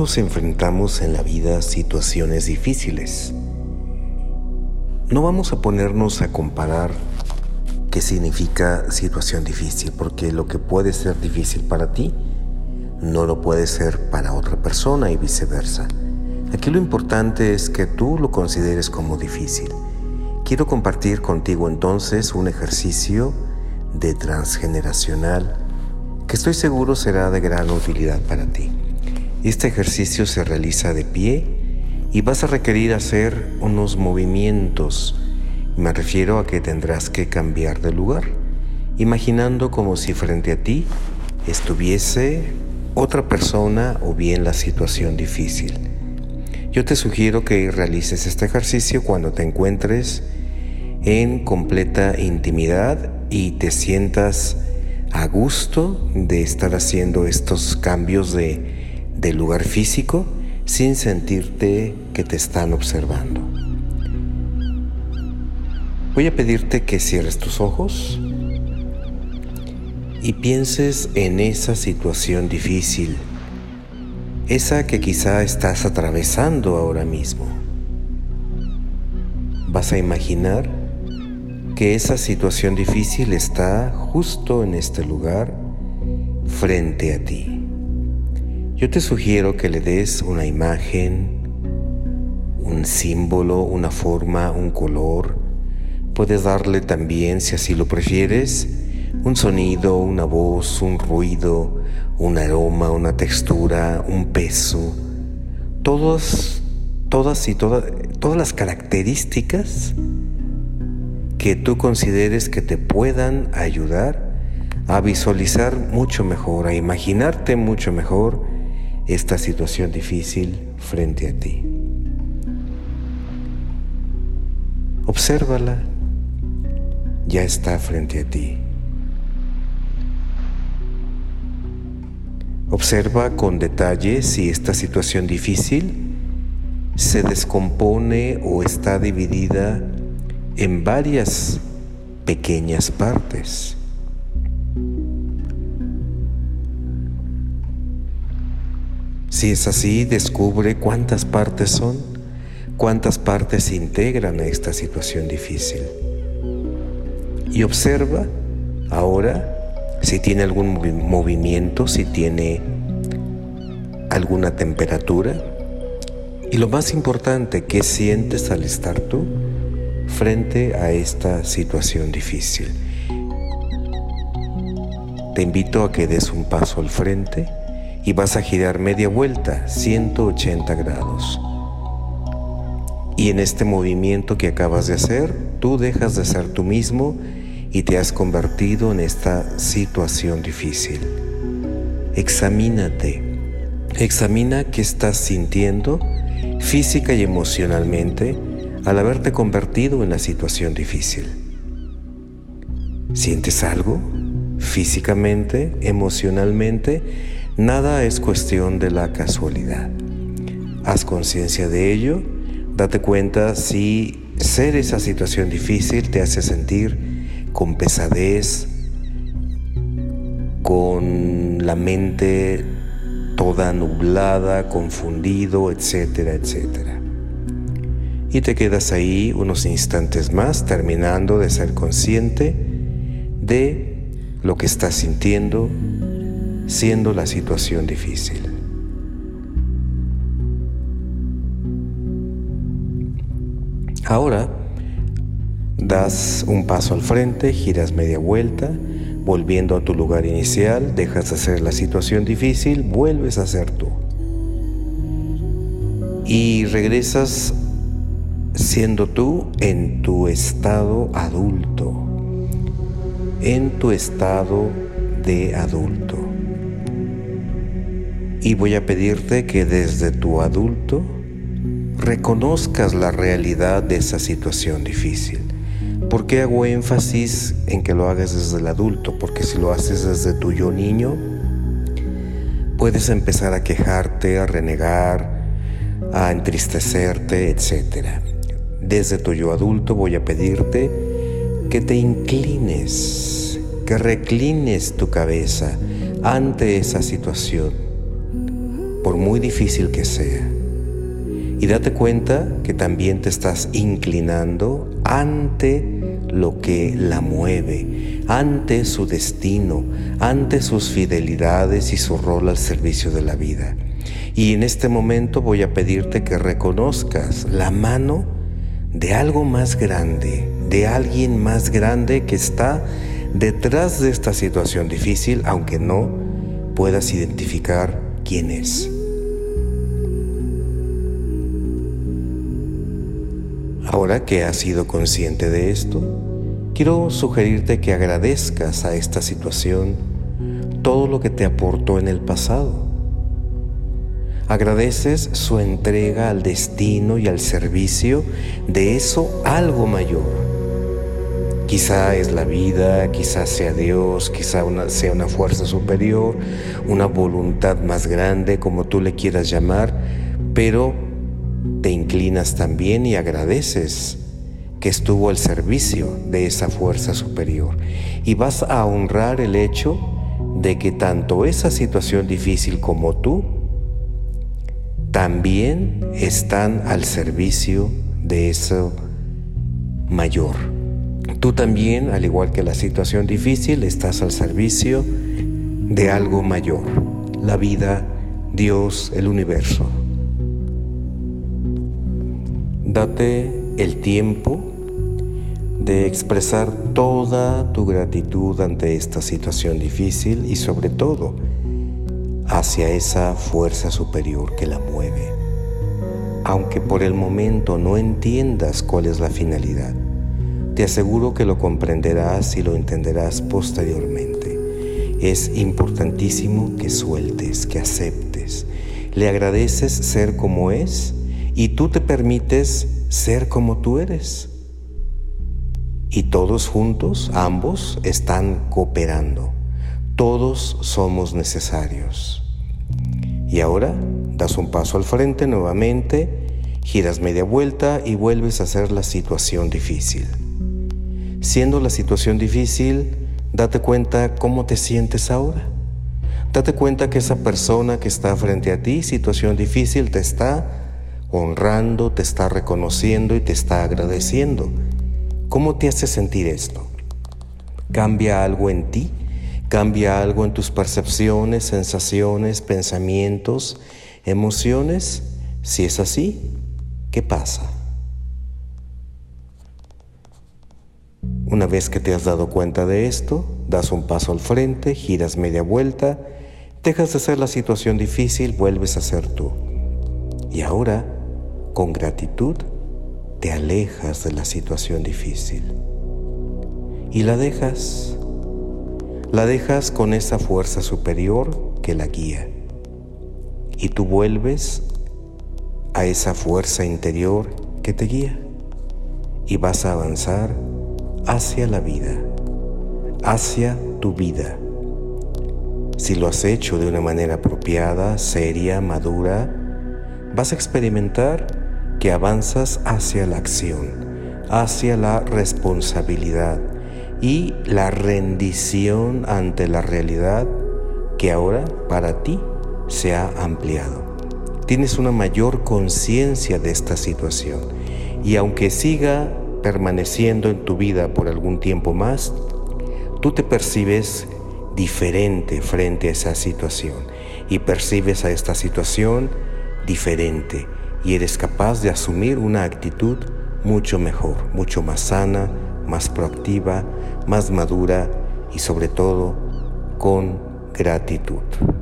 Todos enfrentamos en la vida situaciones difíciles. No vamos a ponernos a comparar qué significa situación difícil, porque lo que puede ser difícil para ti no lo puede ser para otra persona y viceversa. Aquí lo importante es que tú lo consideres como difícil. Quiero compartir contigo entonces un ejercicio de transgeneracional que estoy seguro será de gran utilidad para ti. Este ejercicio se realiza de pie y vas a requerir hacer unos movimientos. Me refiero a que tendrás que cambiar de lugar, imaginando como si frente a ti estuviese otra persona o bien la situación difícil. Yo te sugiero que realices este ejercicio cuando te encuentres en completa intimidad y te sientas a gusto de estar haciendo estos cambios de del lugar físico sin sentirte que te están observando. Voy a pedirte que cierres tus ojos y pienses en esa situación difícil, esa que quizá estás atravesando ahora mismo. Vas a imaginar que esa situación difícil está justo en este lugar frente a ti. Yo te sugiero que le des una imagen, un símbolo, una forma, un color. Puedes darle también, si así lo prefieres, un sonido, una voz, un ruido, un aroma, una textura, un peso. Todos, todas y todas, todas las características que tú consideres que te puedan ayudar a visualizar mucho mejor, a imaginarte mucho mejor esta situación difícil frente a ti. Obsérvala, ya está frente a ti. Observa con detalle si esta situación difícil se descompone o está dividida en varias pequeñas partes. Si es así, descubre cuántas partes son, cuántas partes se integran a esta situación difícil. Y observa ahora si tiene algún movimiento, si tiene alguna temperatura. Y lo más importante, ¿qué sientes al estar tú frente a esta situación difícil? Te invito a que des un paso al frente y vas a girar media vuelta, 180 grados. Y en este movimiento que acabas de hacer, tú dejas de ser tú mismo y te has convertido en esta situación difícil. Examínate, examina qué estás sintiendo física y emocionalmente al haberte convertido en la situación difícil. ¿Sientes algo? Físicamente, emocionalmente, Nada es cuestión de la casualidad. Haz conciencia de ello, date cuenta si ser esa situación difícil te hace sentir con pesadez, con la mente toda nublada, confundido, etcétera, etcétera. Y te quedas ahí unos instantes más terminando de ser consciente de lo que estás sintiendo, siendo la situación difícil. Ahora das un paso al frente, giras media vuelta, volviendo a tu lugar inicial, dejas de hacer la situación difícil, vuelves a ser tú. Y regresas siendo tú en tu estado adulto, en tu estado de adulto. Y voy a pedirte que desde tu adulto reconozcas la realidad de esa situación difícil. ¿Por qué hago énfasis en que lo hagas desde el adulto? Porque si lo haces desde tu yo niño, puedes empezar a quejarte, a renegar, a entristecerte, etc. Desde tu yo adulto voy a pedirte que te inclines, que reclines tu cabeza ante esa situación por muy difícil que sea. Y date cuenta que también te estás inclinando ante lo que la mueve, ante su destino, ante sus fidelidades y su rol al servicio de la vida. Y en este momento voy a pedirte que reconozcas la mano de algo más grande, de alguien más grande que está detrás de esta situación difícil, aunque no puedas identificar Ahora que has sido consciente de esto, quiero sugerirte que agradezcas a esta situación todo lo que te aportó en el pasado. Agradeces su entrega al destino y al servicio de eso algo mayor Quizá es la vida, quizá sea Dios, quizá sea una fuerza superior, una voluntad más grande, como tú le quieras llamar, pero te inclinas también y agradeces que estuvo al servicio de esa fuerza superior. Y vas a honrar el hecho de que tanto esa situación difícil como tú también están al servicio de eso mayor. Tú también, al igual que la situación difícil, estás al servicio de algo mayor, la vida, Dios, el universo. Date el tiempo de expresar toda tu gratitud ante esta situación difícil y sobre todo hacia esa fuerza superior que la mueve. Aunque por el momento no entiendas cuál es la finalidad, te aseguro que lo comprenderás y lo entenderás posteriormente. Es importantísimo que sueltes, que aceptes. Le agradeces ser como es y tú te permites ser como tú eres. Y todos juntos, ambos, están cooperando. Todos somos necesarios. Y ahora das un paso al frente nuevamente, giras media vuelta y vuelves a hacer la situación difícil. Siendo la situación difícil, date cuenta cómo te sientes ahora. Date cuenta que esa persona que está frente a ti, situación difícil, te está honrando, te está reconociendo y te está agradeciendo. ¿Cómo te hace sentir esto? ¿Cambia algo en ti? ¿Cambia algo en tus percepciones, sensaciones, pensamientos, emociones? Si es así, ¿qué pasa? Una vez que te has dado cuenta de esto, das un paso al frente, giras media vuelta, dejas de ser la situación difícil, vuelves a ser tú. Y ahora, con gratitud, te alejas de la situación difícil. Y la dejas. La dejas con esa fuerza superior que la guía. Y tú vuelves a esa fuerza interior que te guía. Y vas a avanzar hacia la vida, hacia tu vida. Si lo has hecho de una manera apropiada, seria, madura, vas a experimentar que avanzas hacia la acción, hacia la responsabilidad y la rendición ante la realidad que ahora para ti se ha ampliado. Tienes una mayor conciencia de esta situación y aunque siga permaneciendo en tu vida por algún tiempo más, tú te percibes diferente frente a esa situación y percibes a esta situación diferente y eres capaz de asumir una actitud mucho mejor, mucho más sana, más proactiva, más madura y sobre todo con gratitud.